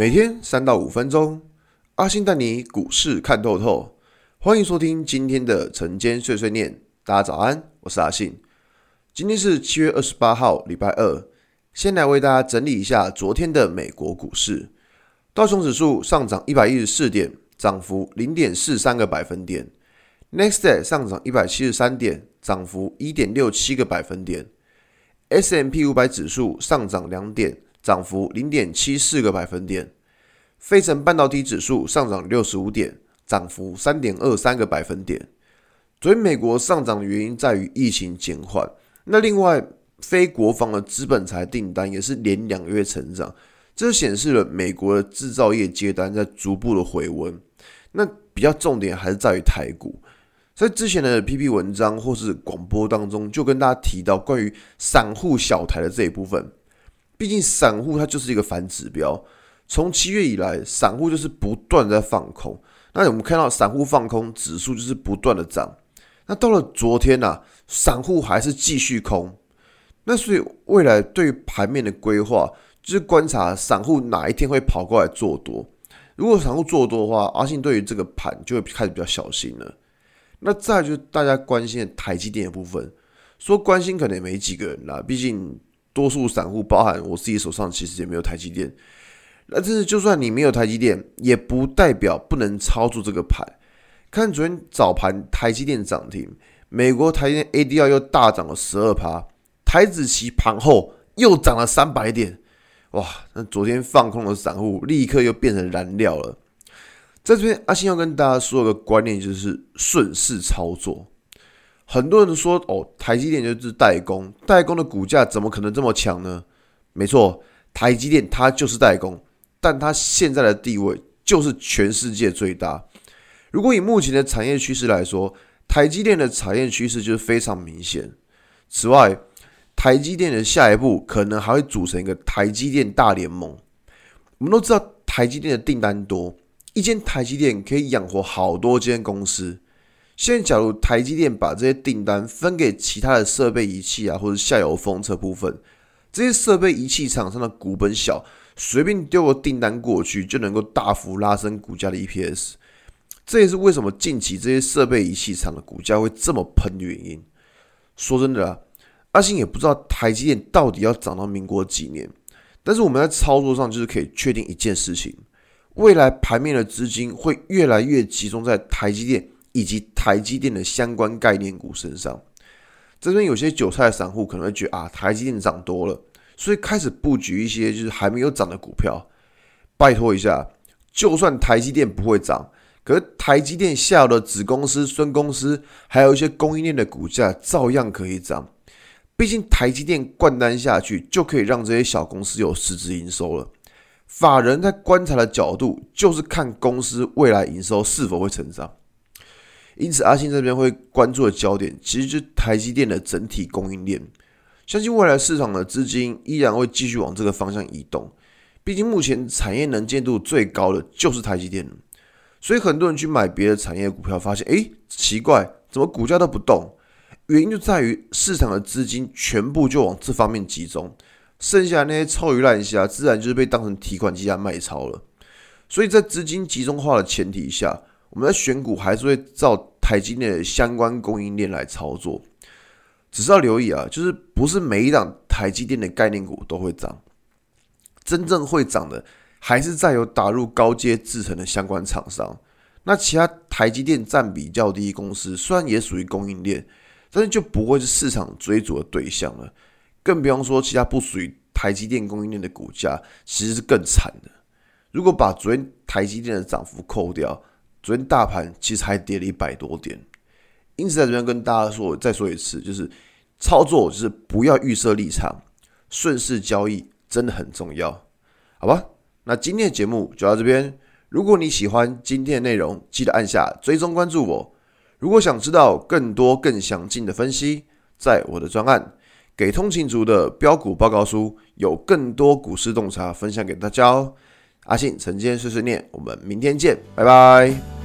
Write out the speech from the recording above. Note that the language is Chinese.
每天三到五分钟，阿信带你股市看透透。欢迎收听今天的晨间碎碎念。大家早安，我是阿信。今天是七月二十八号，礼拜二。先来为大家整理一下昨天的美国股市。道琼指数上涨一百一十四点，涨幅零点四三个百分点。Next day 上涨一百七十三点，涨幅一点六七个百分点。S M P 五百指数上涨两点，涨幅零点七四个百分点。费城半导体指数上涨六十五点，涨幅三点二三个百分点。所以美国上涨的原因在于疫情减缓。那另外，非国防的资本财订单也是连两个月成长，这显示了美国的制造业接单在逐步的回温。那比较重点还是在于台股。在之前的 PP 文章或是广播当中，就跟大家提到关于散户小台的这一部分。毕竟散户它就是一个反指标，从七月以来，散户就是不断在放空。那我们看到散户放空，指数就是不断的涨。那到了昨天呐、啊，散户还是继续空。那所以未来对于盘面的规划，就是观察散户哪一天会跑过来做多。如果散户做多的话，阿信对于这个盘就会开始比较小心了。那再就是大家关心的台积电的部分，说关心可能也没几个人啦，毕竟多数散户，包含我自己手上，其实也没有台积电。那这是就算你没有台积电，也不代表不能操作这个盘。看昨天早盘台积电涨停，美国台积电 ADR 又大涨了十二趴，台子期盘后又涨了三百点，哇！那昨天放空的散户立刻又变成燃料了。在这边，阿信要跟大家说一个观念，就是顺势操作。很多人都说，哦，台积电就是代工，代工的股价怎么可能这么强呢？没错，台积电它就是代工，但它现在的地位就是全世界最大。如果以目前的产业趋势来说，台积电的产业趋势就是非常明显。此外，台积电的下一步可能还会组成一个台积电大联盟。我们都知道，台积电的订单多。一间台积电可以养活好多间公司。现在，假如台积电把这些订单分给其他的设备仪器啊，或者下游封测部分，这些设备仪器厂商的股本小，随便丢个订单过去，就能够大幅拉升股价的 EPS。这也是为什么近期这些设备仪器厂的股价会这么喷的原因。说真的啊，阿信也不知道台积电到底要涨到民国几年，但是我们在操作上就是可以确定一件事情。未来盘面的资金会越来越集中在台积电以及台积电的相关概念股身上。这边有些韭菜散户可能会觉得啊，台积电涨多了，所以开始布局一些就是还没有涨的股票。拜托一下，就算台积电不会涨，可是台积电下游的子公司、孙公司，还有一些供应链的股价照样可以涨。毕竟台积电灌单下去，就可以让这些小公司有实质营收了。法人在观察的角度，就是看公司未来营收是否会成长。因此，阿信这边会关注的焦点，其实就台积电的整体供应链。相信未来市场的资金依然会继续往这个方向移动。毕竟，目前产业能见度最高的就是台积电。所以，很多人去买别的产业股票，发现，诶，奇怪，怎么股价都不动？原因就在于市场的资金全部就往这方面集中。剩下那些臭鱼烂虾，自然就是被当成提款机来卖超了。所以在资金集中化的前提下，我们在选股还是会照台积电的相关供应链来操作。只是要留意啊，就是不是每一档台积电的概念股都会涨，真正会涨的还是在有打入高阶制程的相关厂商。那其他台积电占比较低公司，虽然也属于供应链，但是就不会是市场追逐的对象了。更不用说其他不属于台积电供应链的股价，其实是更惨的。如果把昨天台积电的涨幅扣掉，昨天大盘其实还跌了一百多点。因此，在这边跟大家说，再说一次，就是操作就是不要预设立场，顺势交易真的很重要，好吧？那今天的节目就到这边。如果你喜欢今天的内容，记得按下追踪关注我。如果想知道更多更详尽的分析，在我的专案。给通勤族的标股报告书，有更多股市洞察分享给大家哦。阿信晨间碎碎念，我们明天见，拜拜。